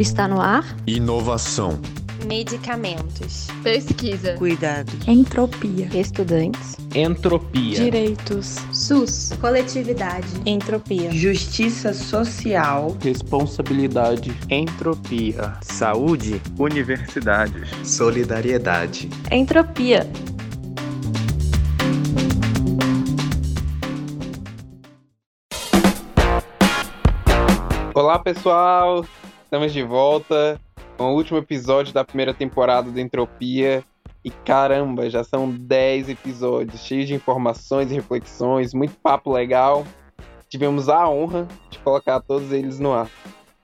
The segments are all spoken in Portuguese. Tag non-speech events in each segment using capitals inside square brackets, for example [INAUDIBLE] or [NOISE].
Está no ar? Inovação. Medicamentos. Pesquisa. Cuidado. Entropia. Estudantes. Entropia. Direitos. SUS. Coletividade. Entropia. Justiça social. Responsabilidade. Entropia. Saúde. Universidades. Solidariedade. Entropia. Olá, pessoal! Estamos de volta com o último episódio da primeira temporada do Entropia. E caramba, já são 10 episódios, cheios de informações e reflexões, muito papo legal. Tivemos a honra de colocar todos eles no ar.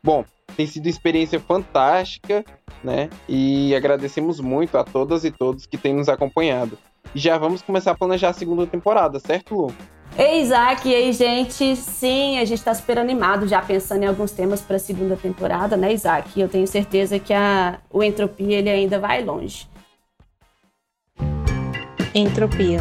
Bom, tem sido uma experiência fantástica, né? E agradecemos muito a todas e todos que têm nos acompanhado. E já vamos começar a planejar a segunda temporada, certo, Lu? Ei, Isaac, e aí, gente? Sim, a gente está super animado já pensando em alguns temas para a segunda temporada, né, Isaac? E eu tenho certeza que a, o Entropia ele ainda vai longe. Entropia.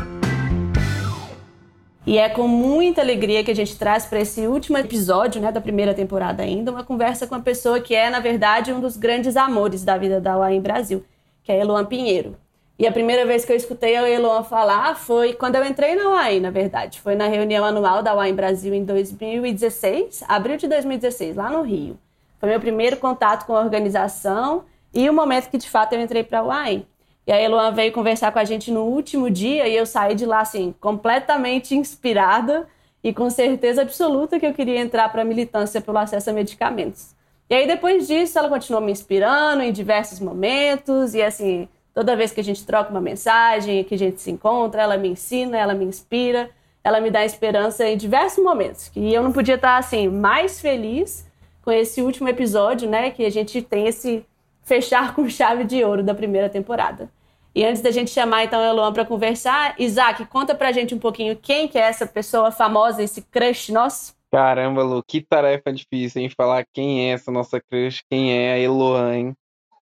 E é com muita alegria que a gente traz para esse último episódio né, da primeira temporada ainda uma conversa com uma pessoa que é, na verdade, um dos grandes amores da vida da UAI em Brasil, que é Eloan Pinheiro. E a primeira vez que eu escutei a Eloan falar foi quando eu entrei na UAI, na verdade. Foi na reunião anual da UAI Brasil em 2016, abril de 2016, lá no Rio. Foi meu primeiro contato com a organização e o momento que, de fato, eu entrei para a UAI. E a Eloan veio conversar com a gente no último dia e eu saí de lá, assim, completamente inspirada e com certeza absoluta que eu queria entrar para a militância pelo acesso a medicamentos. E aí, depois disso, ela continuou me inspirando em diversos momentos e, assim, Toda vez que a gente troca uma mensagem, que a gente se encontra, ela me ensina, ela me inspira, ela me dá esperança em diversos momentos. E eu não podia estar assim mais feliz com esse último episódio, né? Que a gente tem esse fechar [LAUGHS] com chave de ouro da primeira temporada. E antes da gente chamar então a Eloan para conversar, Isaac, conta pra gente um pouquinho quem que é essa pessoa famosa, esse crush nosso. Caramba, Lu, que tarefa difícil, hein? Falar quem é essa nossa crush, quem é a Eloan?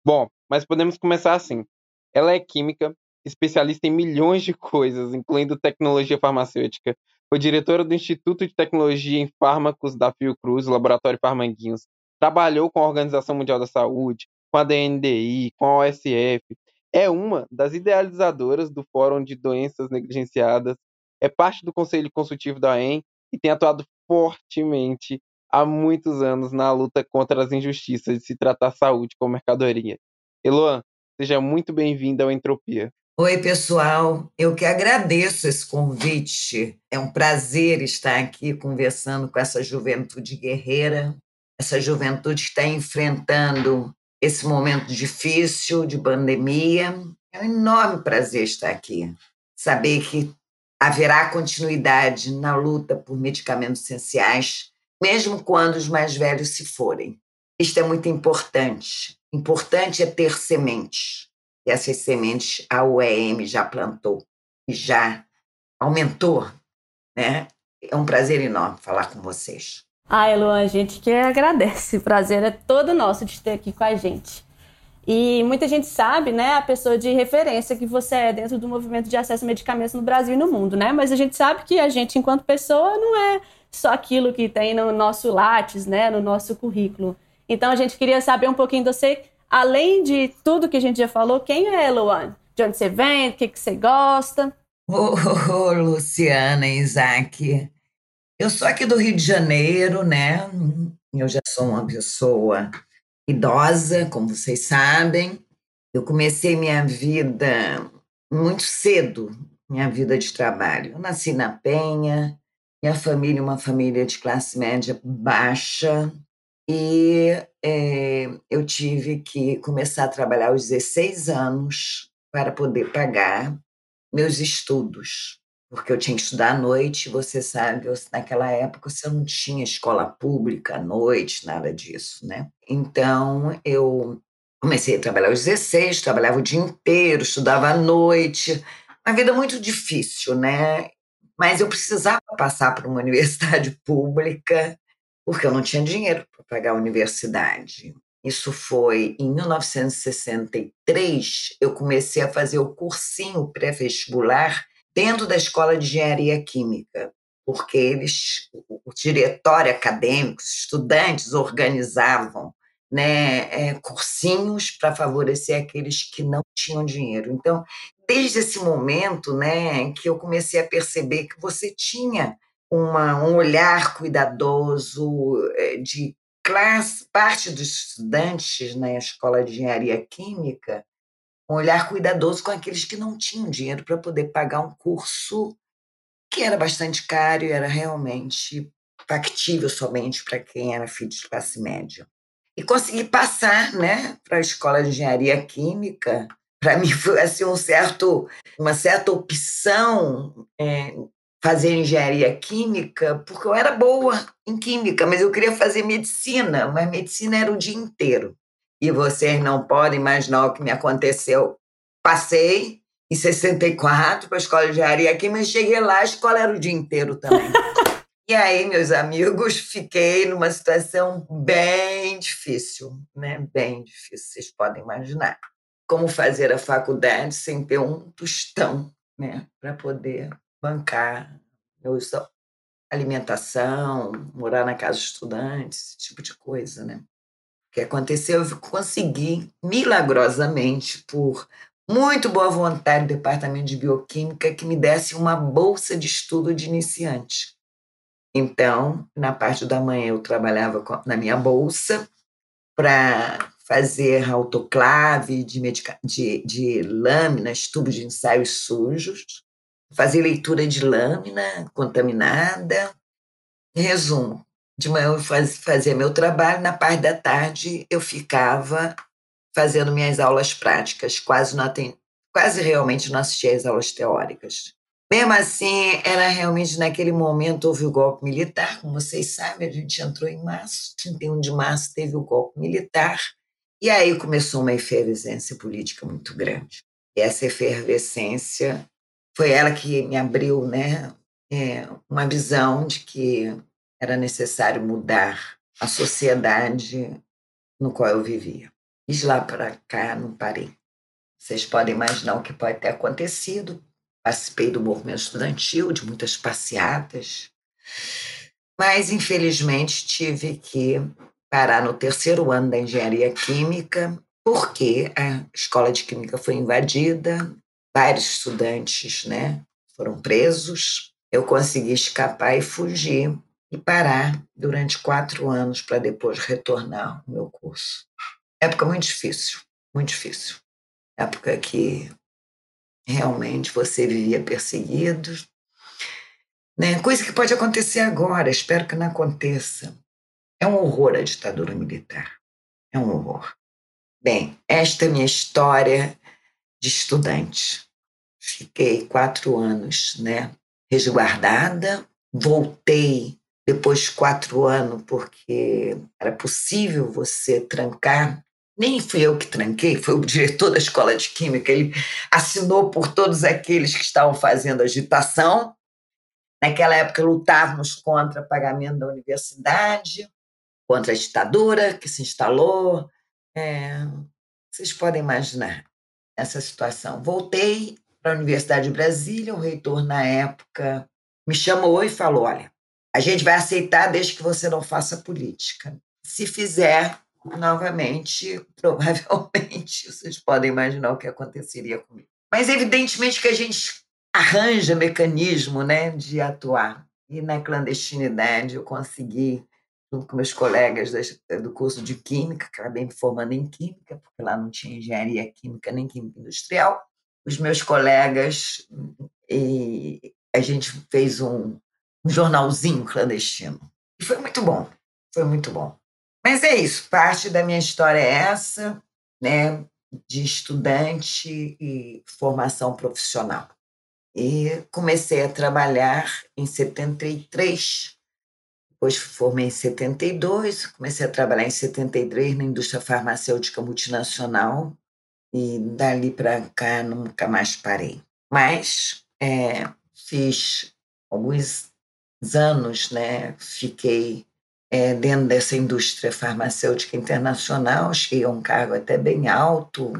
Bom, mas podemos começar assim. Ela é química, especialista em milhões de coisas, incluindo tecnologia farmacêutica. Foi diretora do Instituto de Tecnologia em Fármacos da Fiocruz, Laboratório Farmanguinhos. Trabalhou com a Organização Mundial da Saúde, com a DNDI, com a OSF. É uma das idealizadoras do Fórum de Doenças Negligenciadas. É parte do Conselho Consultivo da OEM e tem atuado fortemente há muitos anos na luta contra as injustiças de se tratar saúde como mercadoria. Eloan, Seja muito bem-vinda ao Entropia. Oi, pessoal. Eu que agradeço esse convite. É um prazer estar aqui conversando com essa juventude guerreira, essa juventude que está enfrentando esse momento difícil de pandemia. É um enorme prazer estar aqui. Saber que haverá continuidade na luta por medicamentos essenciais, mesmo quando os mais velhos se forem. Isto é muito importante. Importante é ter sementes. E essas sementes a UEM já plantou e já aumentou, né? É um prazer enorme falar com vocês. Ah, Eloan, a gente que agradece. O prazer é todo nosso de ter aqui com a gente. E muita gente sabe, né, a pessoa de referência que você é dentro do movimento de acesso a medicamentos no Brasil e no mundo, né? Mas a gente sabe que a gente, enquanto pessoa, não é só aquilo que tem no nosso Lattes, né, no nosso currículo. Então a gente queria saber um pouquinho de você, além de tudo que a gente já falou, quem é a Eloane? De onde você vem, o que, que você gosta? Ô, oh, oh, Luciana, Isaac, eu sou aqui do Rio de Janeiro, né? Eu já sou uma pessoa idosa, como vocês sabem. Eu comecei minha vida muito cedo, minha vida de trabalho. Eu nasci na Penha, minha família, uma família de classe média baixa, e é, eu tive que começar a trabalhar aos 16 anos para poder pagar meus estudos, porque eu tinha que estudar à noite. Você sabe, eu, naquela época você não tinha escola pública à noite, nada disso, né? Então eu comecei a trabalhar aos 16, trabalhava o dia inteiro, estudava à noite. Uma vida muito difícil, né? Mas eu precisava passar para uma [LAUGHS] universidade pública porque eu não tinha dinheiro para pagar a universidade. Isso foi em 1963, eu comecei a fazer o cursinho pré-vestibular dentro da Escola de Engenharia Química, porque eles, o diretório acadêmico, os estudantes organizavam né, é, cursinhos para favorecer aqueles que não tinham dinheiro. Então, desde esse momento, né, que eu comecei a perceber que você tinha uma, um olhar cuidadoso é, de classe, parte dos estudantes na escola de engenharia química, um olhar cuidadoso com aqueles que não tinham dinheiro para poder pagar um curso que era bastante caro e era realmente factível somente para quem era filho de classe média. E consegui passar né, para a escola de engenharia química. Para mim foi assim, um certo, uma certa opção é, fazer engenharia química, porque eu era boa em química, mas eu queria fazer medicina, mas medicina era o dia inteiro. E vocês não podem imaginar o que me aconteceu. Passei em 64 para a escola de engenharia química, mas cheguei lá, a escola era o dia inteiro também. [LAUGHS] E aí, meus amigos, fiquei numa situação bem difícil, né? Bem difícil, vocês podem imaginar. Como fazer a faculdade sem ter um tostão, né? Para poder bancar a alimentação, morar na casa de estudantes, esse tipo de coisa, né? O que aconteceu, eu consegui, milagrosamente, por muito boa vontade do Departamento de Bioquímica, que me desse uma bolsa de estudo de iniciante então, na parte da manhã eu trabalhava na minha bolsa para fazer autoclave de, de, de lâminas, tubos de ensaios sujos, fazer leitura de lâmina contaminada. Resumo, de manhã eu faz, fazia meu trabalho, na parte da tarde eu ficava fazendo minhas aulas práticas, quase, não quase realmente não assistia às aulas teóricas. Mesmo assim, era realmente naquele momento houve o golpe militar, como vocês sabem, a gente entrou em março, 31 de março teve o golpe militar, e aí começou uma efervescência política muito grande. E essa efervescência foi ela que me abriu né, é, uma visão de que era necessário mudar a sociedade no qual eu vivia. E de lá para cá não parei. Vocês podem imaginar o que pode ter acontecido, Participei do movimento estudantil, de muitas passeatas, mas infelizmente tive que parar no terceiro ano da engenharia química, porque a escola de química foi invadida, vários estudantes né, foram presos. Eu consegui escapar e fugir e parar durante quatro anos para depois retornar ao meu curso. Época muito difícil, muito difícil. Época que realmente você vivia perseguido. Né? Coisa que pode acontecer agora, espero que não aconteça. É um horror a ditadura militar. É um horror. Bem, esta é a minha história de estudante. Fiquei quatro anos né, resguardada, voltei depois de quatro anos, porque era possível você trancar nem fui eu que tranquei, foi o diretor da escola de química. Ele assinou por todos aqueles que estavam fazendo agitação. Naquela época lutávamos contra o pagamento da universidade, contra a ditadura que se instalou. É, vocês podem imaginar essa situação. Voltei para a Universidade de Brasília, o reitor na época me chamou e falou: olha, a gente vai aceitar desde que você não faça política. Se fizer, novamente, [LAUGHS] provavelmente, vocês podem imaginar o que aconteceria comigo. Mas evidentemente que a gente arranja mecanismo né, de atuar. E na clandestinidade eu consegui, junto com meus colegas do curso de Química, acabei me formando em Química, porque lá não tinha engenharia química nem química industrial. Os meus colegas, e a gente fez um, um jornalzinho clandestino. E foi muito bom, foi muito bom. Mas é isso, parte da minha história é essa, né, de estudante e formação profissional. E comecei a trabalhar em 73, depois formei em 72, comecei a trabalhar em 73 na indústria farmacêutica multinacional e dali para cá nunca mais parei. Mas é, fiz alguns anos, né, fiquei é, dentro dessa indústria farmacêutica internacional, cheguei a um cargo até bem alto,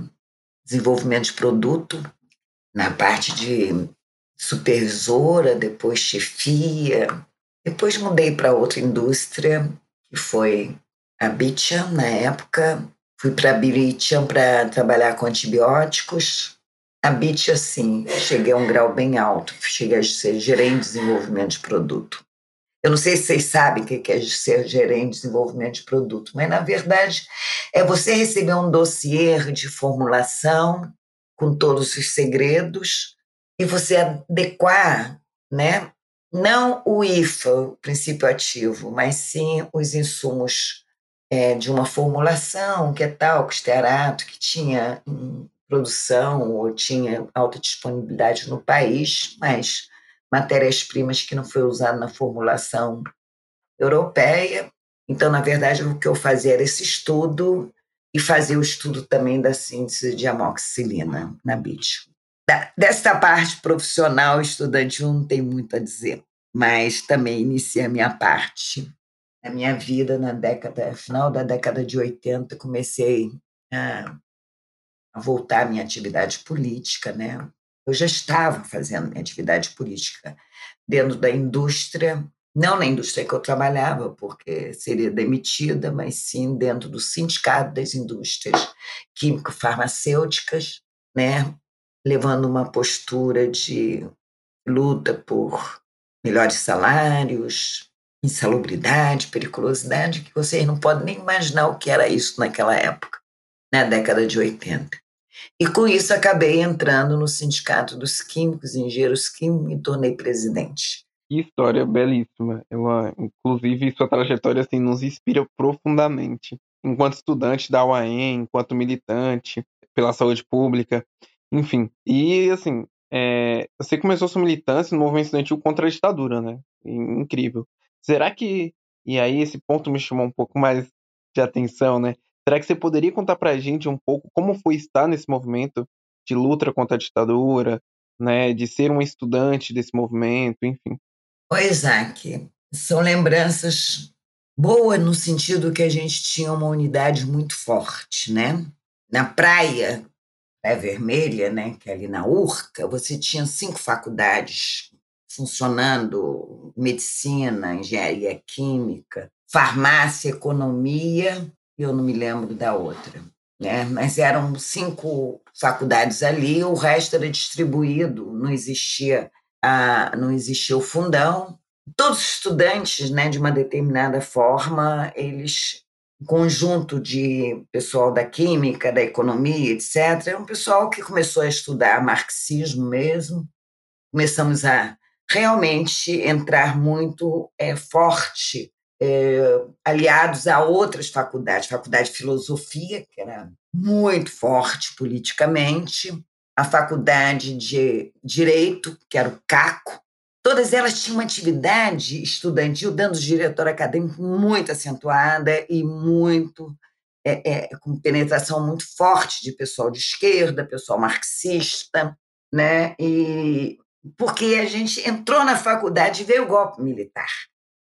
desenvolvimento de produto, na parte de supervisora, depois chefia. Depois mudei para outra indústria, que foi a Bicham na época. Fui para a Bicham para trabalhar com antibióticos. A Bicham, assim, cheguei a um grau bem alto. Cheguei a ser gerente de desenvolvimento de produto. Eu não sei se vocês sabem o que é ser gerente de desenvolvimento de produto, mas na verdade é você receber um dossiê de formulação com todos os segredos e você adequar, né? Não o IFA, o princípio ativo, mas sim os insumos é, de uma formulação que é tal, estearato, que tinha produção ou tinha alta disponibilidade no país, mas matérias-primas que não foi usado na formulação europeia. Então, na verdade, o que eu fazia era esse estudo e fazia o estudo também da síntese de amoxicilina na BIT. Desta parte profissional estudantil não tem muito a dizer, mas também iniciei a minha parte. A minha vida na década, final da década de 80, comecei a, a voltar à minha atividade política, né? Eu já estava fazendo minha atividade política dentro da indústria, não na indústria que eu trabalhava, porque seria demitida, mas sim dentro do sindicato das indústrias químico-farmacêuticas, né? Levando uma postura de luta por melhores salários, insalubridade, periculosidade, que vocês não podem nem imaginar o que era isso naquela época, na década de 80. E com isso acabei entrando no Sindicato dos Químicos, Engenheiros Químicos, e tornei presidente. Que história belíssima. Ela, inclusive, sua trajetória assim, nos inspira profundamente. Enquanto estudante da UAM, enquanto militante pela saúde pública, enfim. E, assim, é, você começou sua militância no movimento estudantil contra a ditadura, né? Incrível. Será que. E aí, esse ponto me chamou um pouco mais de atenção, né? Será que você poderia contar para a gente um pouco como foi estar nesse movimento de luta contra a ditadura, né, de ser um estudante desse movimento, enfim? Oi, Isaac. São lembranças boas no sentido que a gente tinha uma unidade muito forte, né? Na praia, Praia Vermelha, né, que é ali na Urca, você tinha cinco faculdades funcionando: medicina, engenharia química, farmácia, economia eu não me lembro da outra. Né? Mas eram cinco faculdades ali, o resto era distribuído, não existia, a, não existia o fundão. Todos os estudantes, né, de uma determinada forma, eles conjunto de pessoal da química, da economia, etc., era um pessoal que começou a estudar marxismo mesmo. Começamos a realmente entrar muito é, forte é, aliados a outras faculdades, faculdade de filosofia, que era muito forte politicamente, a faculdade de direito, que era o CACO, todas elas tinham uma atividade estudantil dando diretor acadêmico muito acentuada e muito é, é, com penetração muito forte de pessoal de esquerda, pessoal marxista, né? E porque a gente entrou na faculdade e veio o golpe militar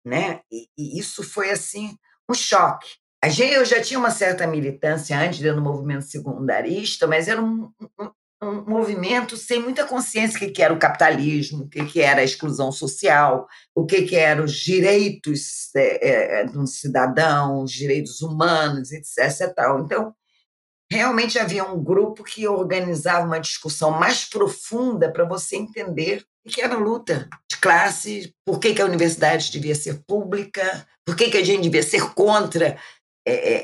né? E, e isso foi assim um choque. A gente, eu já tinha uma certa militância antes dentro do movimento secundarista, mas era um, um, um movimento sem muita consciência do que era o capitalismo, o que era a exclusão social, o que eram os direitos é, é, de um cidadão, os direitos humanos, etc. Então, realmente havia um grupo que organizava uma discussão mais profunda para você entender o que era luta de classe, por que, que a universidade devia ser pública, por que, que a gente devia ser contra é, é,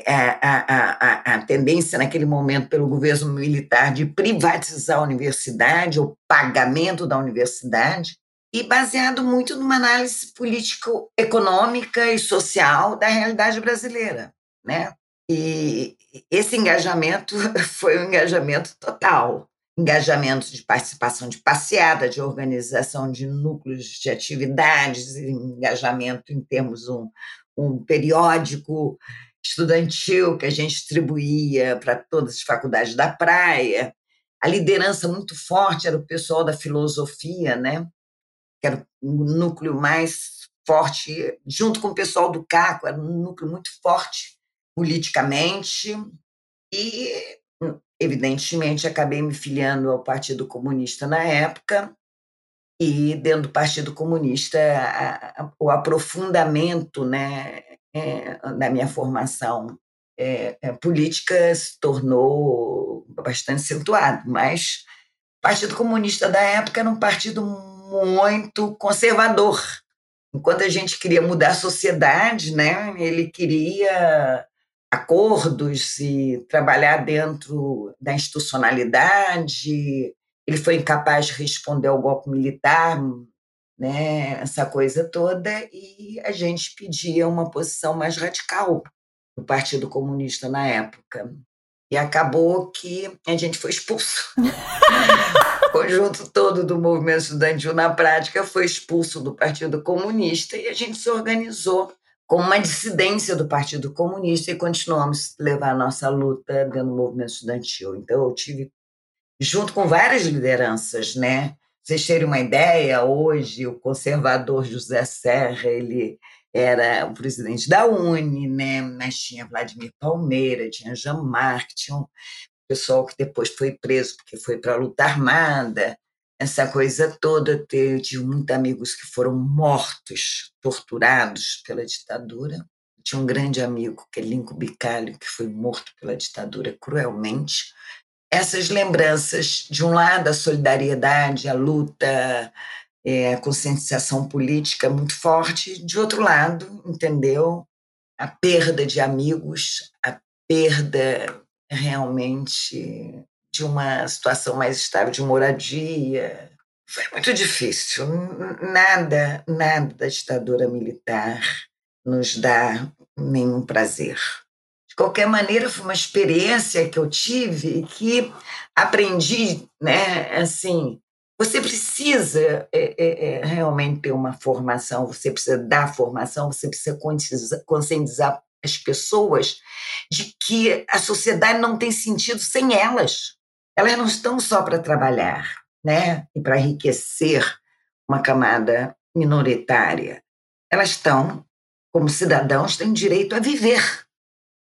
a, a, a, a, tendência naquele momento pelo governo militar de privatizar a universidade, o pagamento da universidade, e baseado muito numa análise político-econômica e social da realidade brasileira. Né? E esse engajamento [LAUGHS] foi um engajamento total engajamento de participação de passeada, de organização de núcleos de atividades, engajamento em termos um, um periódico estudantil que a gente distribuía para todas as faculdades da praia. A liderança muito forte era o pessoal da filosofia, né? que era o núcleo mais forte, junto com o pessoal do CACO, era um núcleo muito forte politicamente, e, evidentemente, acabei me filiando ao Partido Comunista na época, e dentro do Partido Comunista, a, a, o aprofundamento né, é, da minha formação é, política se tornou bastante acentuado, mas o Partido Comunista da época era um partido muito conservador. Enquanto a gente queria mudar a sociedade, né, ele queria acordos e trabalhar dentro da institucionalidade. Ele foi incapaz de responder ao golpe militar, né, essa coisa toda, e a gente pedia uma posição mais radical do Partido Comunista na época. E acabou que a gente foi expulso. [LAUGHS] o conjunto todo do movimento estudantil, na prática, foi expulso do Partido Comunista e a gente se organizou como uma dissidência do Partido Comunista e continuamos a levar a nossa luta dentro do movimento estudantil. Então, eu tive, junto com várias lideranças, né? Vocês terem uma ideia, hoje o conservador José Serra, ele era o presidente da Uni, né? mas tinha Vladimir Palmeira, tinha Jean Marc, tinha um pessoal que depois foi preso porque foi para a luta armada, essa coisa toda. Eu tive muitos amigos que foram mortos, torturados pela ditadura. Tinha um grande amigo, que é Lincoln Bicalho, que foi morto pela ditadura cruelmente. Essas lembranças, de um lado, a solidariedade, a luta, é, a conscientização política muito forte, de outro lado, entendeu? A perda de amigos, a perda realmente de uma situação mais estável de moradia. Foi muito difícil. Nada, nada da ditadura militar nos dá nenhum prazer. De qualquer maneira, foi uma experiência que eu tive que aprendi, né, assim, você precisa é, é, é, realmente ter uma formação, você precisa dar formação, você precisa conscientizar as pessoas de que a sociedade não tem sentido sem elas. Elas não estão só para trabalhar, né, e para enriquecer uma camada minoritária. Elas estão, como cidadãos, têm direito a viver,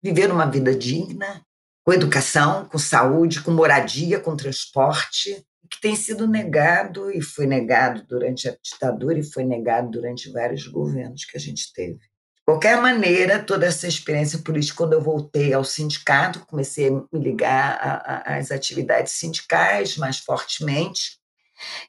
viver uma vida digna, com educação, com saúde, com moradia, com transporte, que tem sido negado e foi negado durante a ditadura e foi negado durante vários governos que a gente teve. De qualquer maneira, toda essa experiência política, quando eu voltei ao sindicato, comecei a me ligar às atividades sindicais mais fortemente.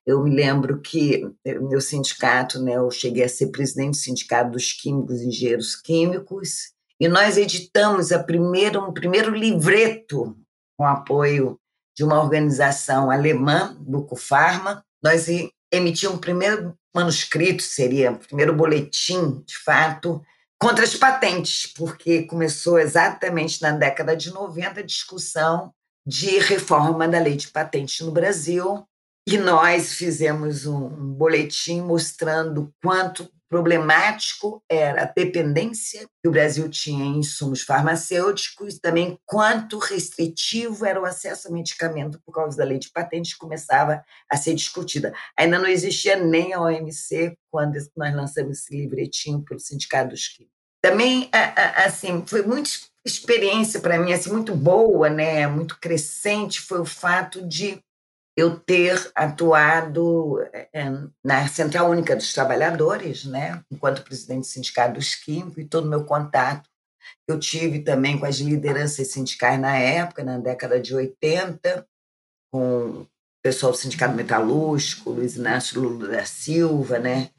Eu me lembro que meu sindicato, né, eu cheguei a ser presidente do Sindicato dos Químicos e Engenheiros Químicos, e nós editamos a primeira, um primeiro livreto com apoio de uma organização alemã, Bucofarma. Nós emitimos o primeiro manuscrito, seria o primeiro boletim, de fato, contra as patentes, porque começou exatamente na década de 90 a discussão de reforma da lei de patentes no Brasil. E nós fizemos um boletim mostrando quanto problemático era a dependência que o Brasil tinha em insumos farmacêuticos, também quanto restritivo era o acesso a medicamento por causa da lei de patentes começava a ser discutida. Ainda não existia nem a OMC quando nós lançamos esse livretinho pelo Sindicato dos Químicos. Também, assim, foi muita experiência para mim, assim, muito boa, né, muito crescente, foi o fato de eu ter atuado é, na Central Única dos Trabalhadores, né, enquanto presidente do Sindicato dos Químicos, e todo o meu contato eu tive também com as lideranças sindicais na época, na década de 80, com o pessoal do Sindicato Metalúrgico, Luiz Inácio Lula da Silva, né,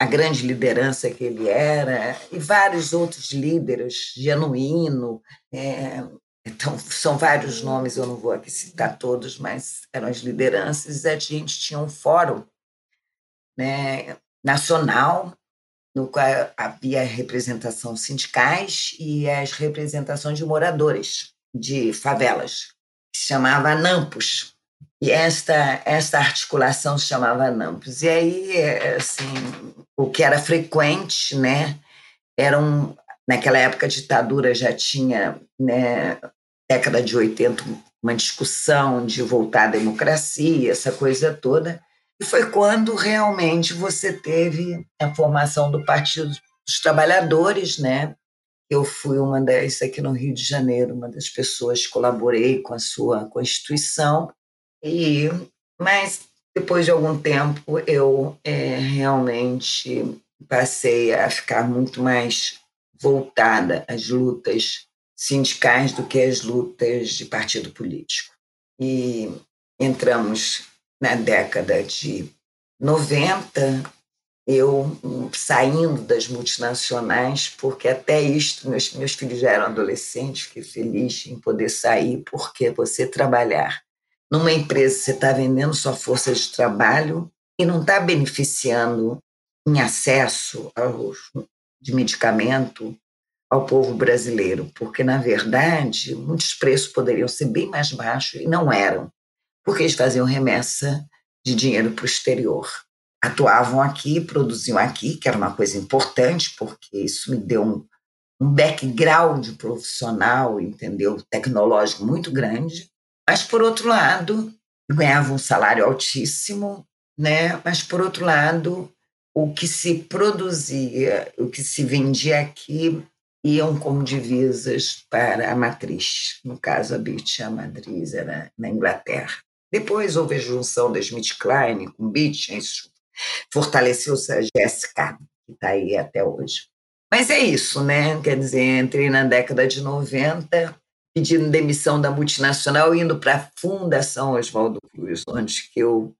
a grande liderança que ele era, e vários outros líderes, Genuíno, é, então, são vários nomes, eu não vou aqui citar todos, mas eram as lideranças, a gente tinha um fórum né, nacional, no qual havia representação sindicais e as representações de moradores de favelas, que se chamava NAMPOS. E esta, esta articulação se chamava NAMPOS. E aí, assim, o que era frequente, né, eram Naquela época, a ditadura já tinha, né, década de 80, uma discussão de voltar à democracia, essa coisa toda. E foi quando realmente você teve a formação do Partido dos Trabalhadores, né? Eu fui uma das, aqui no Rio de Janeiro, uma das pessoas que colaborei com a sua Constituição. E, mas depois de algum tempo eu é, realmente passei a ficar muito mais voltada às lutas sindicais do que às lutas de partido político. E entramos na década de 90, eu saindo das multinacionais, porque até isto, meus, meus filhos já eram adolescentes, fiquei feliz em poder sair, porque você trabalhar numa empresa, você está vendendo sua força de trabalho e não está beneficiando em acesso aos, de medicamento ao povo brasileiro, porque, na verdade, muitos preços poderiam ser bem mais baixos e não eram, porque eles faziam remessa de dinheiro para o exterior. Atuavam aqui, produziam aqui, que era uma coisa importante, porque isso me deu um, um background profissional, entendeu, tecnológico muito grande. Mas, por outro lado, ganhavam um salário altíssimo, né? mas, por outro lado, o que se produzia, o que se vendia aqui iam como divisas para a matriz. No caso, a Beach, a matriz era na Inglaterra. Depois houve a junção da Smith Klein com Beach, isso fortaleceu-se a GSK, que está aí até hoje. Mas é isso, né? Quer dizer, entrei na década de 90, pedindo demissão da multinacional, indo para a Fundação Oswaldo Cruz, onde que eu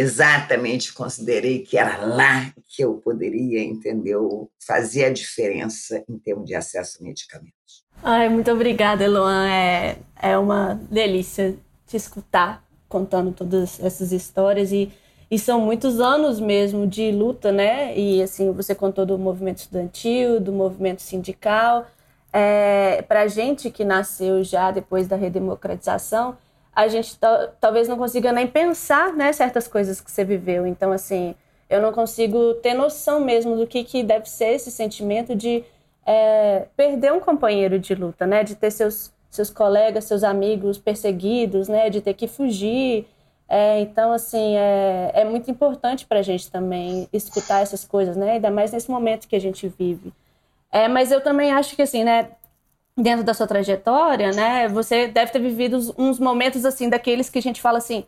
exatamente considerei que era lá que eu poderia, entendeu, fazer a diferença em termos de acesso a medicamentos. Ai, muito obrigada, Eloan. É, é uma delícia te escutar contando todas essas histórias e, e são muitos anos mesmo de luta, né? E assim, você contou do movimento estudantil, do movimento sindical. É, Para gente que nasceu já depois da redemocratização, a gente talvez não consiga nem pensar, né, certas coisas que você viveu. Então, assim, eu não consigo ter noção mesmo do que, que deve ser esse sentimento de é, perder um companheiro de luta, né, de ter seus, seus colegas, seus amigos perseguidos, né, de ter que fugir. É, então, assim, é, é muito importante para a gente também escutar essas coisas, né, ainda mais nesse momento que a gente vive. É, mas eu também acho que, assim, né, dentro da sua trajetória, né, você deve ter vivido uns momentos assim daqueles que a gente fala assim: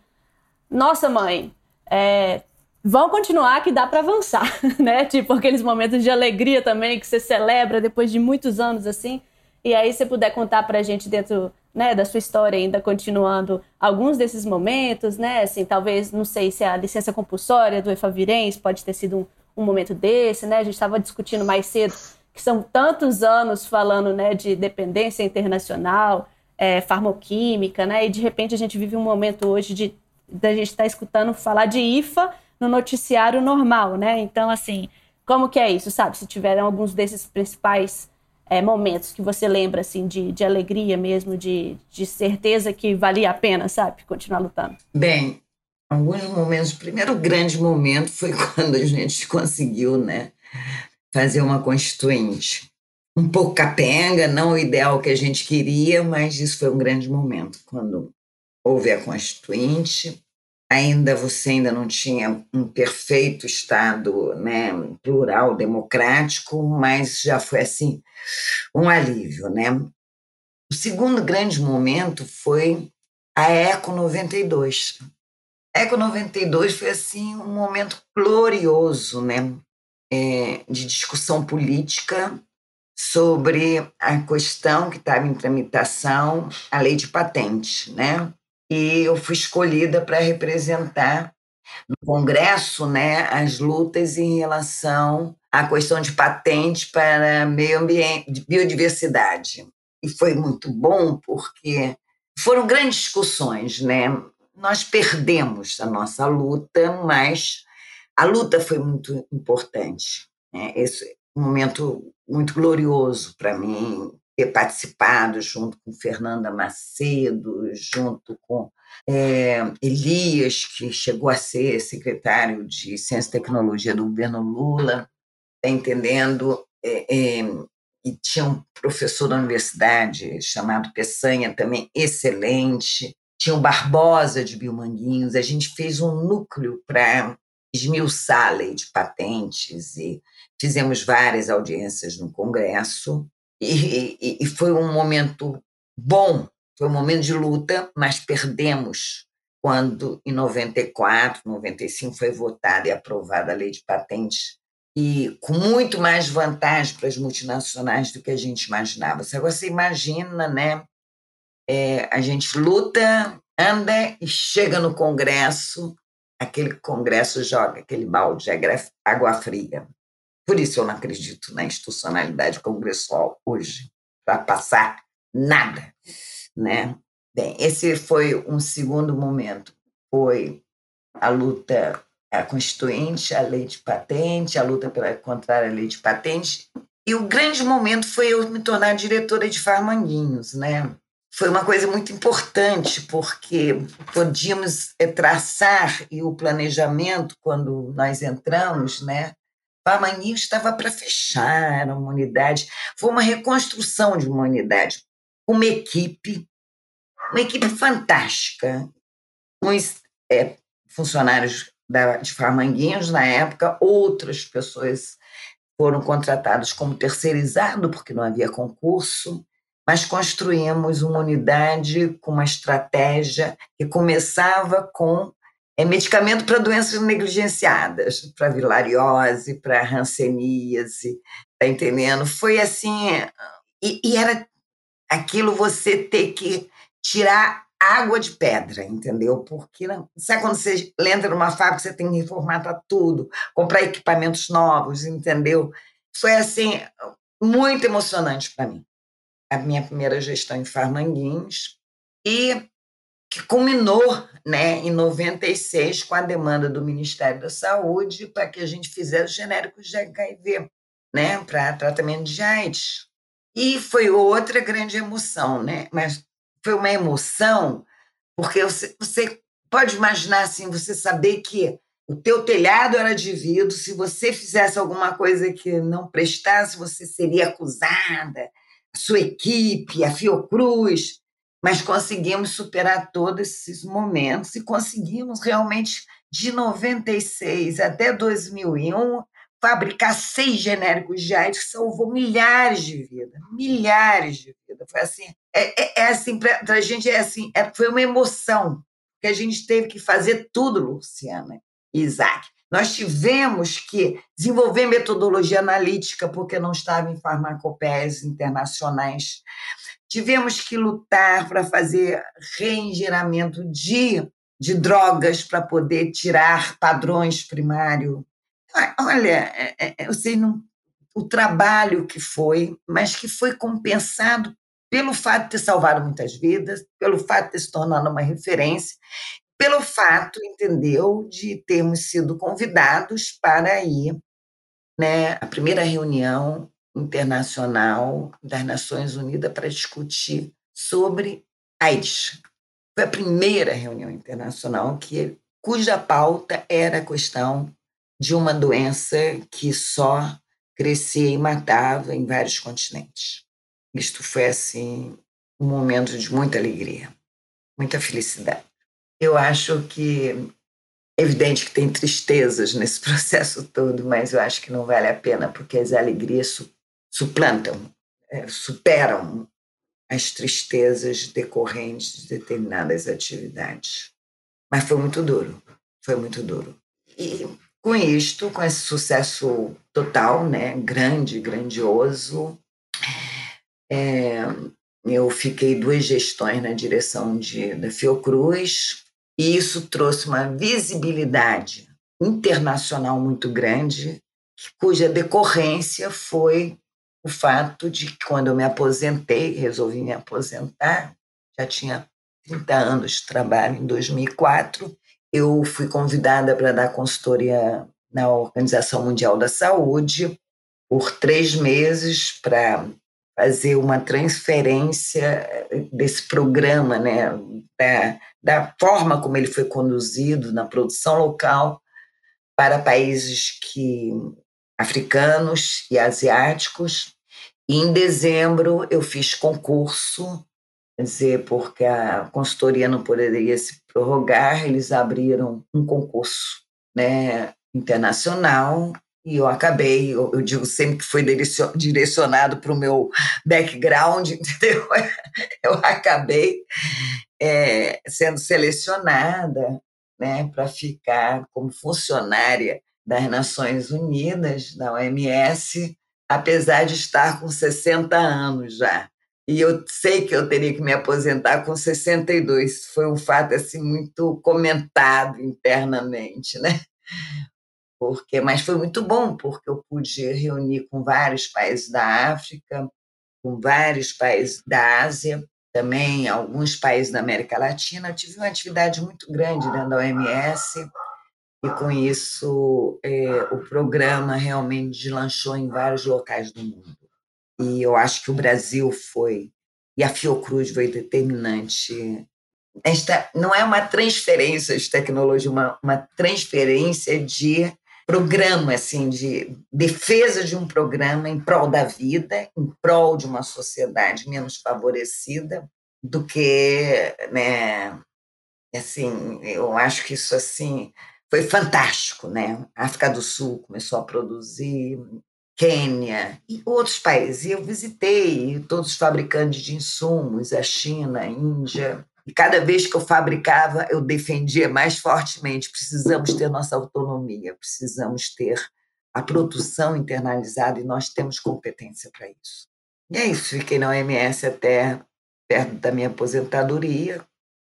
"Nossa, mãe, é, vão continuar que dá para avançar", [LAUGHS] né? Tipo aqueles momentos de alegria também que você celebra depois de muitos anos assim. E aí se puder contar pra gente dentro, né, da sua história ainda continuando alguns desses momentos, né? Assim, talvez, não sei se a licença compulsória do Efavirense pode ter sido um, um momento desse, né? A gente estava discutindo mais cedo que são tantos anos falando né, de dependência internacional, é, farmoquímica, né, e de repente a gente vive um momento hoje de da gente estar tá escutando falar de IFA no noticiário normal, né? Então, assim, como que é isso, sabe? Se tiveram alguns desses principais é, momentos que você lembra, assim, de, de alegria mesmo, de, de certeza que valia a pena, sabe? Continuar lutando. Bem, alguns momentos. O primeiro grande momento foi [LAUGHS] quando a gente conseguiu, né? Fazer uma constituinte. Um pouco capenga, não o ideal que a gente queria, mas isso foi um grande momento quando houve a constituinte. Ainda você ainda não tinha um perfeito estado, né, plural, democrático, mas já foi assim um alívio, né? O segundo grande momento foi a Eco 92. A Eco 92 foi assim um momento glorioso, né? É, de discussão política sobre a questão que estava em tramitação, a lei de patente, né? E eu fui escolhida para representar no Congresso, né, as lutas em relação à questão de patente para meio ambiente, biodiversidade. E foi muito bom porque foram grandes discussões, né? Nós perdemos a nossa luta, mas a luta foi muito importante. Né? Esse momento muito glorioso para mim ter participado junto com Fernanda Macedo, junto com é, Elias, que chegou a ser secretário de Ciência e Tecnologia do governo Lula, tá entendendo? É, é, e tinha um professor da universidade chamado Peçanha, também excelente. Tinha o Barbosa de Bilmanguinhos. A gente fez um núcleo para esmiuçar a lei de patentes e fizemos várias audiências no Congresso e, e, e foi um momento bom, foi um momento de luta, mas perdemos quando em 94, 95 foi votada e aprovada a lei de patentes e com muito mais vantagem para as multinacionais do que a gente imaginava. Agora você imagina, né? É, a gente luta, anda e chega no Congresso, aquele Congresso joga aquele balde de água fria. Por isso eu não acredito na institucionalidade congressual hoje, para passar nada, né? Bem, esse foi um segundo momento, foi a luta a constituinte, a lei de patente, a luta pela contrária à lei de patente. E o grande momento foi eu me tornar diretora de Farmanguinhos, né? Foi uma coisa muito importante, porque podíamos eh, traçar e o planejamento, quando nós entramos, né? Farmanguinhos estava para fechar, era uma unidade. Foi uma reconstrução de uma unidade, uma equipe, uma equipe fantástica. Uns é, funcionários da, de Farmanguinhos na época, outras pessoas foram contratadas como terceirizado, porque não havia concurso, mas construímos uma unidade com uma estratégia que começava com é, medicamento para doenças negligenciadas, para vilariose, para hanseníase, tá entendendo? Foi assim, e, e era aquilo você ter que tirar água de pedra, entendeu? Porque sabe quando você entra numa fábrica, você tem que reformatar tudo, comprar equipamentos novos, entendeu? Foi assim muito emocionante para mim. A minha primeira gestão em Farmanguins e que culminou, né, em 96 com a demanda do Ministério da Saúde para que a gente fizesse genéricos de HIV, né, para tratamento de AIDS. E foi outra grande emoção, né? Mas foi uma emoção, porque você, você pode imaginar assim, você saber que o teu telhado era de vidro, se você fizesse alguma coisa que não prestasse, você seria acusada, sua equipe, a Fiocruz, mas conseguimos superar todos esses momentos e conseguimos realmente de 96 até 2001 fabricar seis genéricos AIDS que salvou milhares de vidas, milhares de vidas. Foi assim, é, é, é assim para a gente é assim, é, foi uma emoção que a gente teve que fazer tudo, Luciana Isaac. Nós tivemos que desenvolver metodologia analítica porque não estava em farmacopeias internacionais. Tivemos que lutar para fazer reengeramento de, de drogas para poder tirar padrões primários Olha, é, é, eu sei não, o trabalho que foi, mas que foi compensado pelo fato de ter salvado muitas vidas, pelo fato de ter se tornado uma referência, pelo fato, entendeu, de termos sido convidados para ir né, à primeira reunião internacional das Nações Unidas para discutir sobre AIDS. Foi a primeira reunião internacional que, cuja pauta era a questão de uma doença que só crescia e matava em vários continentes. Isto foi, assim, um momento de muita alegria, muita felicidade. Eu acho que é evidente que tem tristezas nesse [LAUGHS] processo todo, mas eu acho que não vale a pena, porque as alegrias suplantam, é, superam as tristezas decorrentes de determinadas atividades. Mas foi muito duro, foi muito duro. E com isto, com esse sucesso total, né, grande, grandioso, é, eu fiquei duas gestões na direção de, da Fiocruz e isso trouxe uma visibilidade internacional muito grande, cuja decorrência foi o fato de que quando eu me aposentei, resolvi me aposentar, já tinha 30 anos de trabalho em 2004, eu fui convidada para dar consultoria na Organização Mundial da Saúde por três meses para fazer uma transferência desse programa, né, da, da forma como ele foi conduzido na produção local para países que africanos e asiáticos. E em dezembro eu fiz concurso Quer dizer, porque a consultoria não poderia se prorrogar, eles abriram um concurso né, internacional e eu acabei, eu, eu, digo sempre que foi direcionado para o meu background, [LAUGHS] entendeu? Eu acabei é, sendo selecionada né, para ficar como funcionária das Nações Unidas, da OMS, apesar de estar com 60 anos já. E eu sei que eu teria que me aposentar com 62. Foi um fato assim muito comentado internamente, né? Porque, mas foi muito bom, porque eu pude reunir com vários países da África, com vários países da Ásia, também alguns países da América Latina. Eu tive uma atividade muito grande dentro da OMS e com isso é, o programa realmente lançou em vários locais do mundo. E eu acho que o Brasil foi, e a Fiocruz foi determinante. Esta não é uma transferência de tecnologia, uma, uma transferência de programa, assim, de defesa de um programa em prol da vida, em prol de uma sociedade menos favorecida do que, né, assim, eu acho que isso, assim, foi fantástico, né? A África do Sul começou a produzir, Quênia e outros países. E eu visitei todos os fabricantes de insumos, a China, a Índia. E cada vez que eu fabricava, eu defendia mais fortemente: precisamos ter nossa autonomia, precisamos ter a produção internalizada e nós temos competência para isso. E é isso, fiquei na OMS até perto da minha aposentadoria,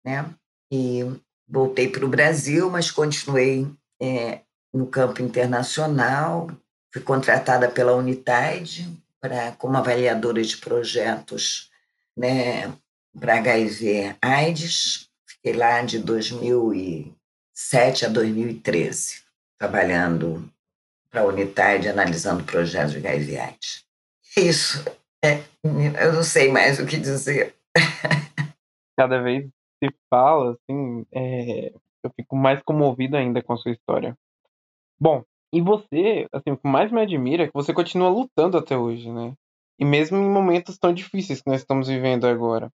né? E voltei para o Brasil, mas continuei é, no campo internacional. Fui contratada pela Unitaid para como avaliadora de projetos, né, para HIV AIDS. Fiquei lá de 2007 a 2013, trabalhando para a Unitaid, analisando projetos de HIV AIDS. Isso. É, eu não sei mais o que dizer. [LAUGHS] Cada vez se fala, assim, é, eu fico mais comovido ainda com a sua história. Bom, e você, assim, o que mais me admira é que você continua lutando até hoje, né? E mesmo em momentos tão difíceis que nós estamos vivendo agora.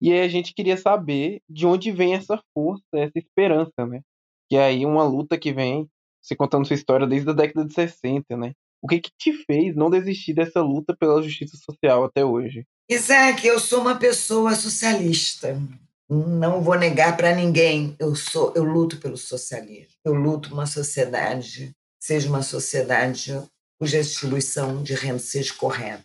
E aí a gente queria saber de onde vem essa força, essa esperança, né? Que é aí uma luta que vem, você contando sua história desde a década de 60, né? O que que te fez não desistir dessa luta pela justiça social até hoje? Isaac, eu sou uma pessoa socialista. Não vou negar para ninguém, eu sou, eu luto pelo socialismo. Eu luto uma sociedade, seja uma sociedade cuja distribuição de renda seja correta.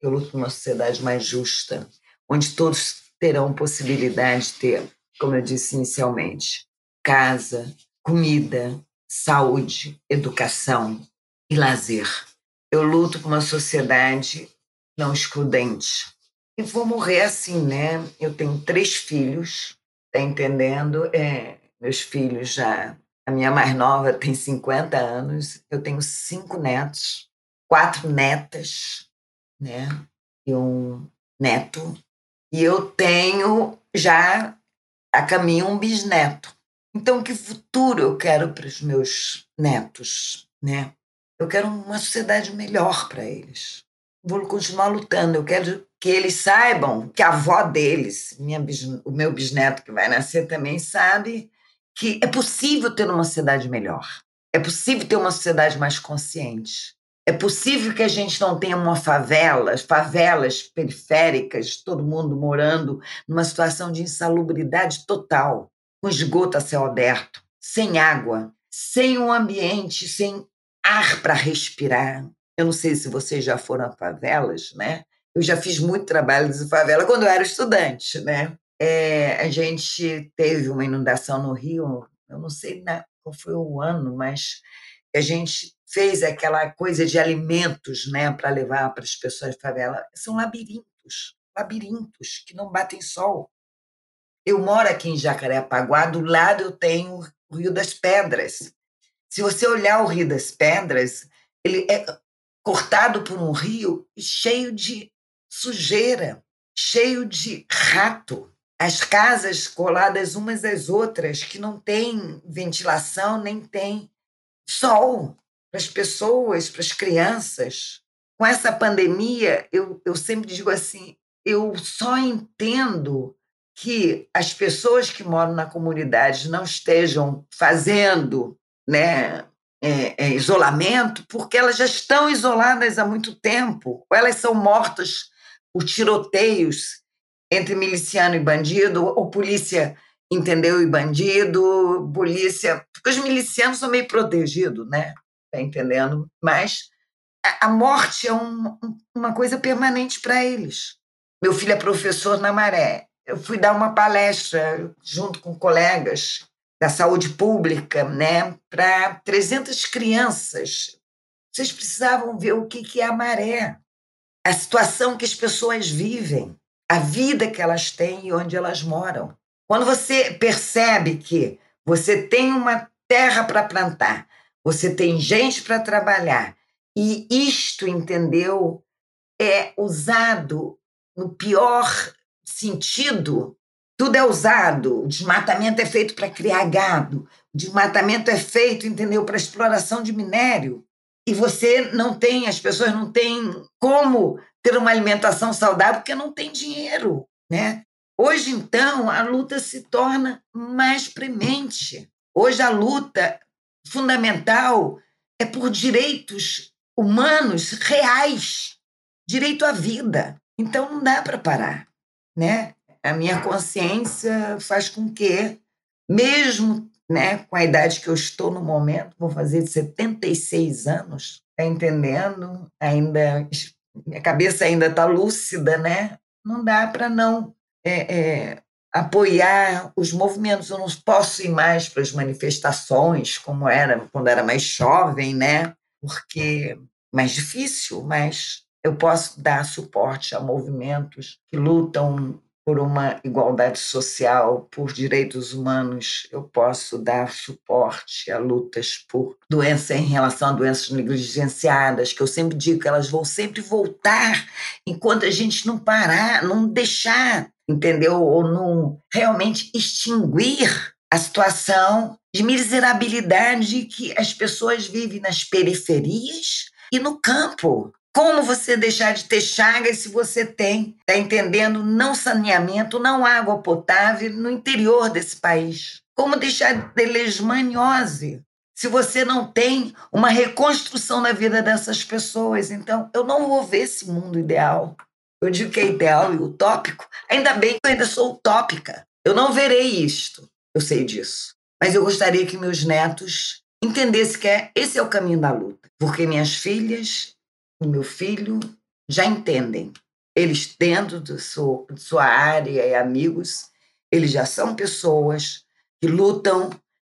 Eu luto por uma sociedade mais justa, onde todos terão possibilidade de ter, como eu disse inicialmente, casa, comida, saúde, educação e lazer. Eu luto por uma sociedade não excludente, e vou morrer assim, né? Eu tenho três filhos, tá entendendo? É, meus filhos já. A minha mais nova tem 50 anos, eu tenho cinco netos, quatro netas, né? E um neto. E eu tenho já a caminho um bisneto. Então, que futuro eu quero para os meus netos, né? Eu quero uma sociedade melhor para eles. Vou continuar lutando. Eu quero que eles saibam que a avó deles, minha, o meu bisneto que vai nascer também sabe que é possível ter uma sociedade melhor. É possível ter uma sociedade mais consciente. É possível que a gente não tenha uma favela, favelas periféricas, todo mundo morando numa situação de insalubridade total, com esgoto a céu aberto, sem água, sem um ambiente, sem ar para respirar. Eu não sei se vocês já foram a favelas, né? Eu já fiz muito trabalho de favela quando eu era estudante, né? É, a gente teve uma inundação no Rio, eu não sei qual foi o ano, mas a gente fez aquela coisa de alimentos, né, para levar para as pessoas de favela. São labirintos, labirintos que não batem sol. Eu moro aqui em Jacarepaguá, do lado eu tenho o Rio das Pedras. Se você olhar o Rio das Pedras, ele é cortado por um rio cheio de sujeira, cheio de rato. As casas coladas umas às outras, que não tem ventilação, nem tem sol para as pessoas, para as crianças. Com essa pandemia, eu, eu sempre digo assim: eu só entendo que as pessoas que moram na comunidade não estejam fazendo né, é, é, isolamento, porque elas já estão isoladas há muito tempo, ou elas são mortas por tiroteios entre miliciano e bandido, ou polícia entendeu e bandido, polícia. Porque os milicianos são meio protegidos, né? Tá entendendo? Mas a morte é um, uma coisa permanente para eles. Meu filho é professor na Maré. Eu fui dar uma palestra junto com colegas da saúde pública, né, para 300 crianças. Vocês precisavam ver o que é a maré, a situação que as pessoas vivem, a vida que elas têm e onde elas moram. Quando você percebe que você tem uma terra para plantar, você tem gente para trabalhar, e isto, entendeu, é usado no pior sentido. Tudo é usado. O desmatamento é feito para criar gado. O desmatamento é feito, entendeu, para exploração de minério. E você não tem, as pessoas não têm como ter uma alimentação saudável porque não tem dinheiro, né? Hoje, então, a luta se torna mais premente. Hoje, a luta fundamental é por direitos humanos reais, direito à vida. Então, não dá para parar, né? A minha consciência faz com que, mesmo né, com a idade que eu estou no momento, vou fazer 76 anos, tá entendendo? Ainda minha cabeça ainda está lúcida, né? Não dá para não é, é, apoiar os movimentos. Eu não posso ir mais para as manifestações como era quando era mais jovem, né? Porque mais difícil, mas eu posso dar suporte a movimentos que lutam por uma igualdade social, por direitos humanos, eu posso dar suporte a lutas por doença em relação a doenças negligenciadas, que eu sempre digo que elas vão sempre voltar enquanto a gente não parar, não deixar, entendeu? Ou não realmente extinguir a situação de miserabilidade que as pessoas vivem nas periferias e no campo. Como você deixar de ter chagas se você tem, tá entendendo, não saneamento, não água potável no interior desse país? Como deixar de ter leishmaniose se você não tem uma reconstrução da vida dessas pessoas? Então, eu não vou ver esse mundo ideal. Eu digo que é ideal e utópico. Ainda bem que eu ainda sou utópica. Eu não verei isto. Eu sei disso. Mas eu gostaria que meus netos entendessem que é, esse é o caminho da luta. Porque minhas filhas o meu filho já entendem. Eles, dentro de sua, de sua área e amigos, eles já são pessoas que lutam,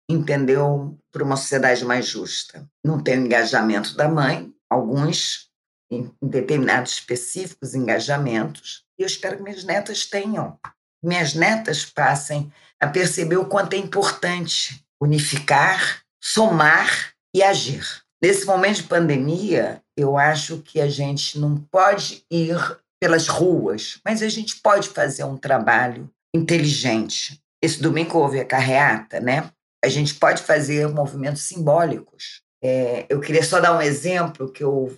entendeu, por uma sociedade mais justa. Não tem o engajamento da mãe, alguns em determinados específicos engajamentos, e eu espero que minhas netas tenham. Minhas netas passem a perceber o quanto é importante unificar, somar e agir. Nesse momento de pandemia, eu acho que a gente não pode ir pelas ruas, mas a gente pode fazer um trabalho inteligente. Esse domingo houve a carreata, né? A gente pode fazer movimentos simbólicos. É, eu queria só dar um exemplo que eu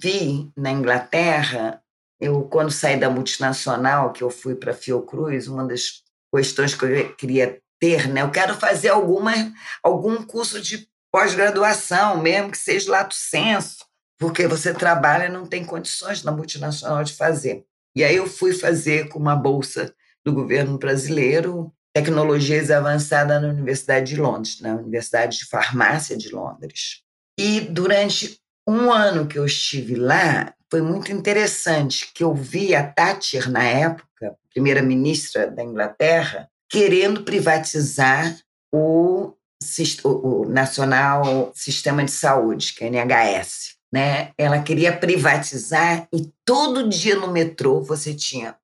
vi na Inglaterra. Eu, quando saí da multinacional, que eu fui para Fiocruz, uma das questões que eu queria ter, né? Eu quero fazer alguma, algum curso de pós-graduação, mesmo que seja lato senso, porque você trabalha e não tem condições na multinacional de fazer. E aí eu fui fazer com uma bolsa do governo brasileiro tecnologias avançadas na Universidade de Londres, na Universidade de Farmácia de Londres. E durante um ano que eu estive lá, foi muito interessante que eu vi a Thatcher, na época, primeira-ministra da Inglaterra, querendo privatizar o o Nacional Sistema de Saúde, que é NHS. Né? Ela queria privatizar e todo dia no metrô você tinha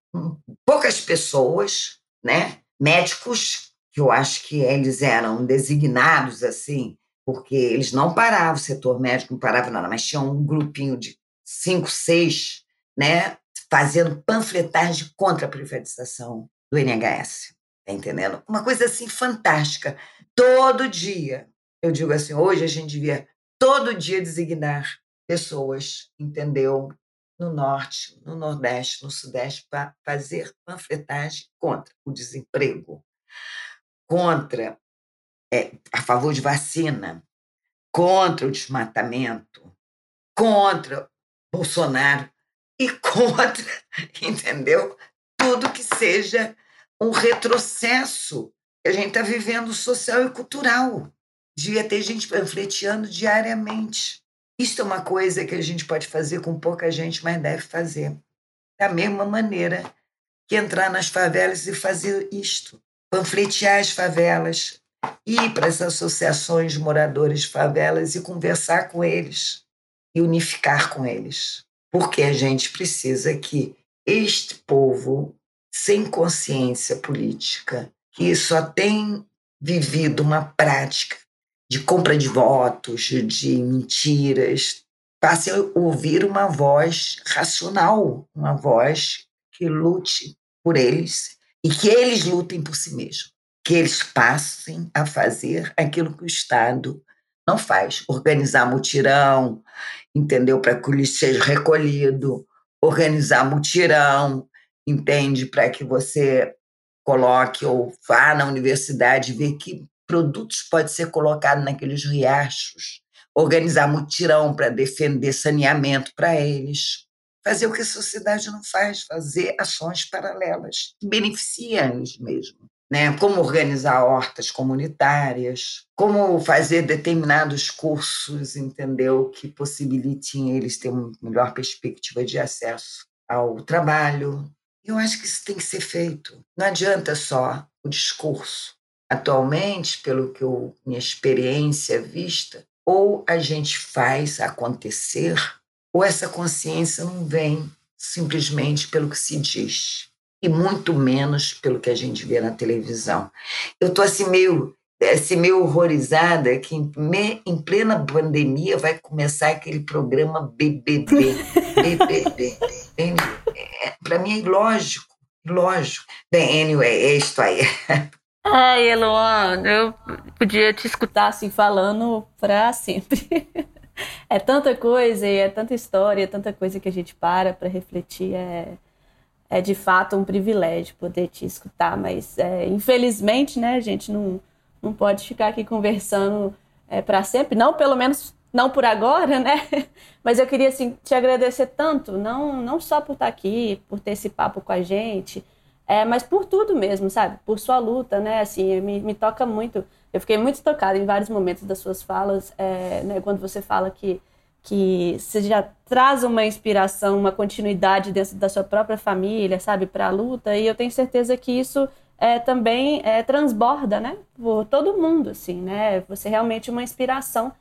poucas pessoas, né? médicos, que eu acho que eles eram designados assim, porque eles não paravam, o setor médico não parava nada, mas tinha um grupinho de cinco, seis, né, fazendo panfletagem contra a privatização do NHS. Tá entendendo? Uma coisa assim fantástica todo dia. Eu digo assim, hoje a gente devia todo dia designar pessoas, entendeu? No norte, no nordeste, no sudeste, para fazer panfletagem contra o desemprego, contra, é, a favor de vacina, contra o desmatamento, contra Bolsonaro e [LAUGHS] contra, entendeu? Tudo que seja um retrocesso que a gente está vivendo social e cultural. devia ter gente panfleteando diariamente. Isso é uma coisa que a gente pode fazer com pouca gente, mas deve fazer. Da mesma maneira que entrar nas favelas e fazer isto. Panfletear as favelas, ir para as associações de moradores de favelas e conversar com eles e unificar com eles. Porque a gente precisa que este povo sem consciência política, que só tem vivido uma prática de compra de votos, de mentiras, passe a ouvir uma voz racional, uma voz que lute por eles e que eles lutem por si mesmos, que eles passem a fazer aquilo que o Estado não faz, organizar mutirão, entendeu? Para que o seja recolhido, organizar mutirão, entende? Para que você coloque ou vá na universidade ver que produtos pode ser colocado naqueles riachos, organizar mutirão para defender saneamento para eles, fazer o que a sociedade não faz, fazer ações paralelas que beneficiam eles mesmos. Né? Como organizar hortas comunitárias, como fazer determinados cursos, entendeu, que possibilitem eles ter uma melhor perspectiva de acesso ao trabalho. Eu acho que isso tem que ser feito. Não adianta só o discurso. Atualmente, pelo que eu, minha experiência vista, ou a gente faz acontecer, ou essa consciência não vem simplesmente pelo que se diz, e muito menos pelo que a gente vê na televisão. Eu estou assim meio, assim, meio horrorizada que em, plena pandemia vai começar aquele programa BBB. BBB. Para mim é ilógico, lógico. Bem, anyway, é isto aí. Ai, Eloan, eu podia te escutar assim falando para sempre. [LAUGHS] é tanta coisa e é tanta história, é tanta coisa que a gente para para refletir. É, é de fato um privilégio poder te escutar, mas é, infelizmente, né, a gente não, não pode ficar aqui conversando é, para sempre, não pelo menos não por agora, [LAUGHS] né? Mas eu queria assim te agradecer tanto, não não só por estar aqui, por ter esse papo com a gente, é, mas por tudo mesmo, sabe? Por sua luta, né? Assim, me, me toca muito. Eu fiquei muito tocada em vários momentos das suas falas, é, né? Quando você fala que que você já traz uma inspiração, uma continuidade dentro da sua própria família, sabe, para a luta. E eu tenho certeza que isso é, também é, transborda, né, por todo mundo, assim, né? Você é realmente uma inspiração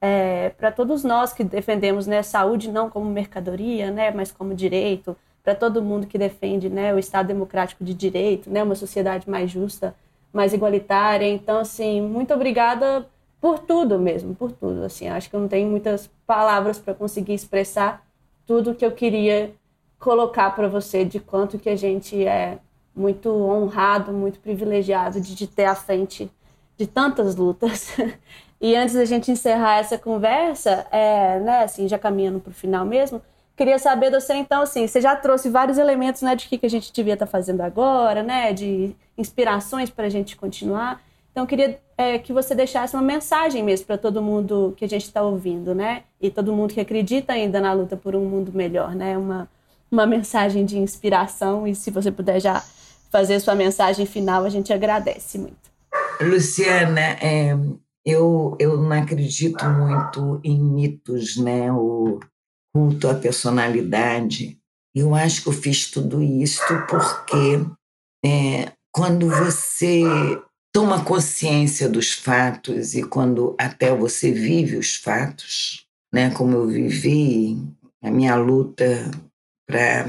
é, para todos nós que defendemos, né, saúde não como mercadoria, né, mas como direito, para todo mundo que defende né, o Estado democrático de direito, né, uma sociedade mais justa, mais igualitária. Então, assim, muito obrigada por tudo mesmo, por tudo. Assim, acho que eu não tenho muitas palavras para conseguir expressar tudo que eu queria colocar para você de quanto que a gente é muito honrado, muito privilegiado de, de ter à frente de tantas lutas. [LAUGHS] e antes da gente encerrar essa conversa, é, né, assim, já caminhando para o final mesmo, Queria saber de você, então, assim, você já trouxe vários elementos, né, de que, que a gente devia estar tá fazendo agora, né, de inspirações para a gente continuar. Então, queria é, que você deixasse uma mensagem mesmo para todo mundo que a gente está ouvindo, né, e todo mundo que acredita ainda na luta por um mundo melhor, né, uma, uma mensagem de inspiração. E se você puder já fazer sua mensagem final, a gente agradece muito. Luciana, é, eu, eu não acredito muito em mitos, né, o culto à personalidade. Eu acho que eu fiz tudo isso porque é, quando você toma consciência dos fatos e quando até você vive os fatos, né, como eu vivi a minha luta para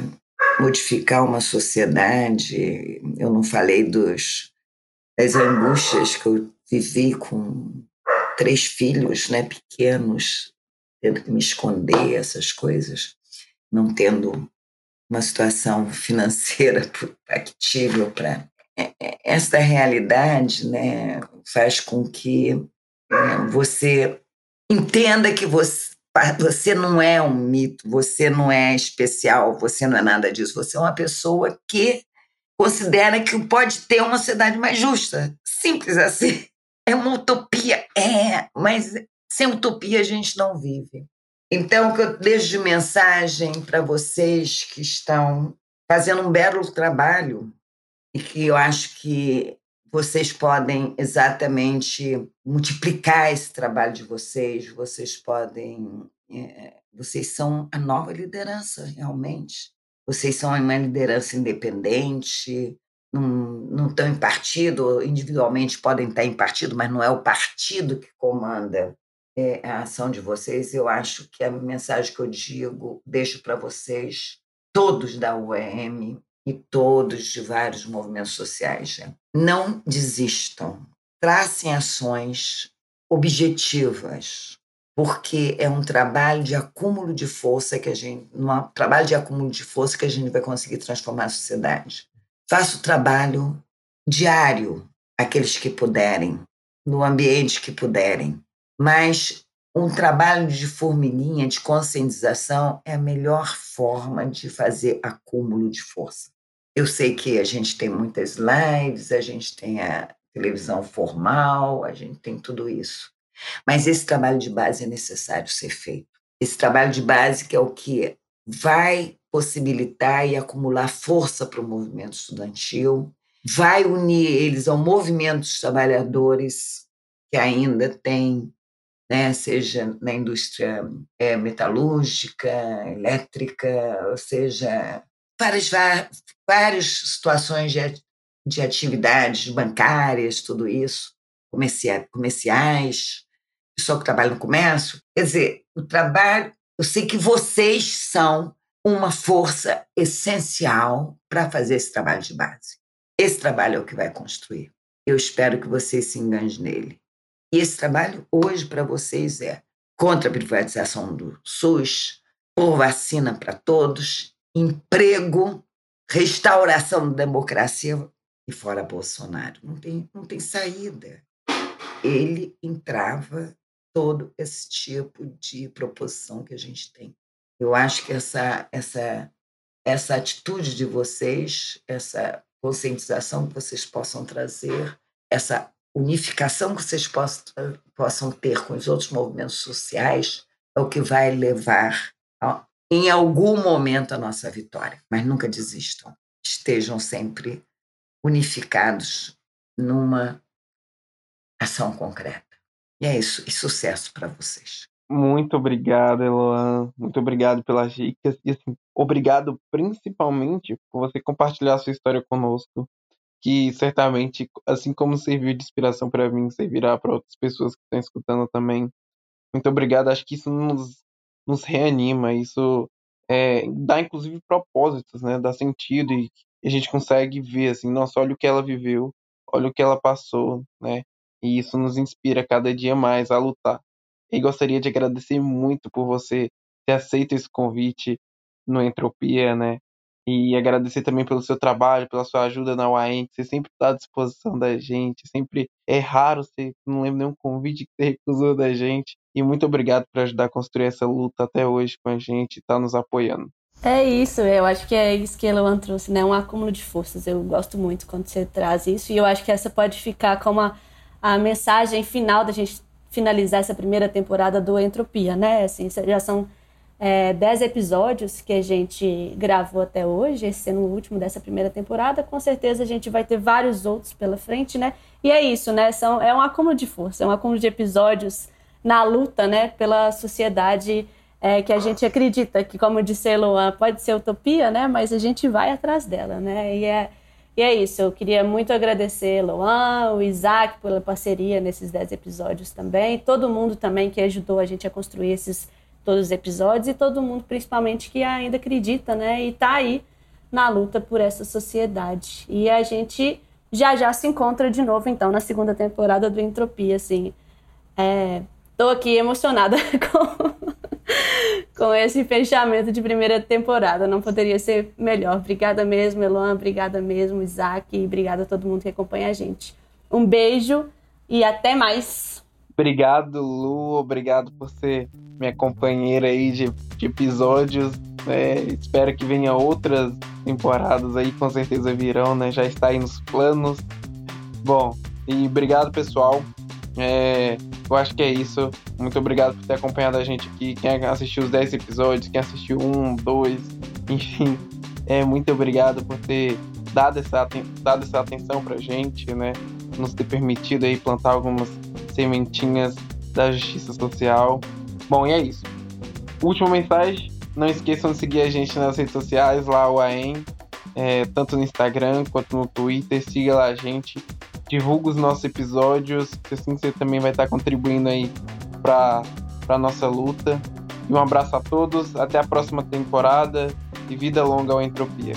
modificar uma sociedade, eu não falei dos das angústias que eu vivi com três filhos, né, pequenos, tendo que me esconder essas coisas, não tendo uma situação [LAUGHS] financeira [LAUGHS] factível para é, é, esta realidade, né, faz com que é, você entenda que você você não é um mito, você não é especial, você não é nada disso. Você é uma pessoa que considera que pode ter uma sociedade mais justa. Simples assim. É uma utopia, é, mas sem utopia a gente não vive. Então, o que eu deixo de mensagem para vocês que estão fazendo um belo trabalho e que eu acho que vocês podem exatamente multiplicar esse trabalho de vocês, vocês podem. É, vocês são a nova liderança, realmente. Vocês são uma liderança independente, não, estão em partido, individualmente podem estar em partido, mas não é o partido que comanda é, a ação de vocês. Eu acho que a mensagem que eu digo, deixo para vocês, todos da UEM, e todos de vários movimentos sociais. Né? Não desistam, tracem ações objetivas, porque é um trabalho de acúmulo de força que a gente, um trabalho de acúmulo de força que a gente vai conseguir transformar a sociedade. Faça o trabalho diário, aqueles que puderem, no ambiente que puderem, mas um trabalho de formiguinha, de conscientização, é a melhor forma de fazer acúmulo de força. Eu sei que a gente tem muitas lives, a gente tem a televisão formal, a gente tem tudo isso. Mas esse trabalho de base é necessário ser feito. Esse trabalho de base que é o que vai possibilitar e acumular força para o movimento estudantil, vai unir eles ao movimento dos trabalhadores que ainda tem, né, seja na indústria é, metalúrgica, elétrica, ou seja, várias, várias situações de, de atividades bancárias, tudo isso, comerciais, pessoal que trabalha no comércio. Quer dizer, o trabalho, eu sei que vocês são uma força essencial para fazer esse trabalho de base. Esse trabalho é o que vai construir. Eu espero que vocês se enganem nele. E esse trabalho hoje para vocês é contra a privatização do SUS, por vacina para todos emprego, restauração da democracia e fora Bolsonaro. Não tem, não tem saída. Ele entrava todo esse tipo de proposição que a gente tem. Eu acho que essa, essa, essa atitude de vocês, essa conscientização que vocês possam trazer, essa unificação que vocês possam, possam ter com os outros movimentos sociais, é o que vai levar em algum momento a nossa vitória, mas nunca desistam. Estejam sempre unificados numa ação concreta. E é isso, e sucesso para vocês. Muito obrigado, Eloan. Muito obrigado pelas dicas. E assim, obrigado principalmente por você compartilhar a sua história conosco, que certamente, assim como serviu de inspiração para mim, servirá para outras pessoas que estão escutando também. Muito obrigado. Acho que isso nos nos reanima, isso é, dá inclusive propósitos, né? Dá sentido e a gente consegue ver assim, nossa, olha o que ela viveu, olha o que ela passou, né? E isso nos inspira cada dia mais a lutar. E gostaria de agradecer muito por você ter aceito esse convite no Entropia, né? E agradecer também pelo seu trabalho, pela sua ajuda na UAM, você sempre está à disposição da gente. Sempre é raro, você não lembra nenhum convite que você recusou da gente. E muito obrigado por ajudar a construir essa luta até hoje com a gente e estar tá nos apoiando. É isso, eu acho que é isso que a Eloan trouxe, né? Um acúmulo de forças. Eu gosto muito quando você traz isso. E eu acho que essa pode ficar como a, a mensagem final da gente finalizar essa primeira temporada do Entropia, né? Assim, já são é, dez episódios que a gente gravou até hoje, esse sendo o último dessa primeira temporada. Com certeza a gente vai ter vários outros pela frente, né? E é isso, né? São, é um acúmulo de força, é um acúmulo de episódios na luta, né? Pela sociedade é, que a gente acredita que, como disse Eloan, pode ser utopia, né? Mas a gente vai atrás dela, né? E é, e é isso. Eu queria muito agradecer Eloan, o Isaac pela parceria nesses dez episódios também, todo mundo também que ajudou a gente a construir esses todos os episódios e todo mundo, principalmente, que ainda acredita, né? E tá aí na luta por essa sociedade. E a gente já já se encontra de novo, então, na segunda temporada do Entropia, assim. É, tô aqui emocionada [LAUGHS] com, com esse fechamento de primeira temporada. Não poderia ser melhor. Obrigada mesmo, Eloan. Obrigada mesmo, Isaac. E obrigada a todo mundo que acompanha a gente. Um beijo e até mais. Obrigado, Lu. Obrigado por ser minha companheira aí de, de episódios. É, espero que venha outras temporadas aí, com certeza virão, né? Já está aí nos planos. Bom, e obrigado, pessoal. É, eu acho que é isso. Muito obrigado por ter acompanhado a gente aqui. Quem assistiu os 10 episódios, quem assistiu um, dois, [LAUGHS] enfim. É, muito obrigado por ter dado essa, dado essa atenção pra gente, né? Nos ter permitido aí plantar algumas sementinhas da justiça social. Bom, e é isso. Última mensagem, não esqueçam de seguir a gente nas redes sociais, lá o AEM, é, tanto no Instagram quanto no Twitter, siga lá a gente, divulga os nossos episódios, assim você também vai estar contribuindo aí para a nossa luta. E um abraço a todos, até a próxima temporada e vida longa ao Entropia.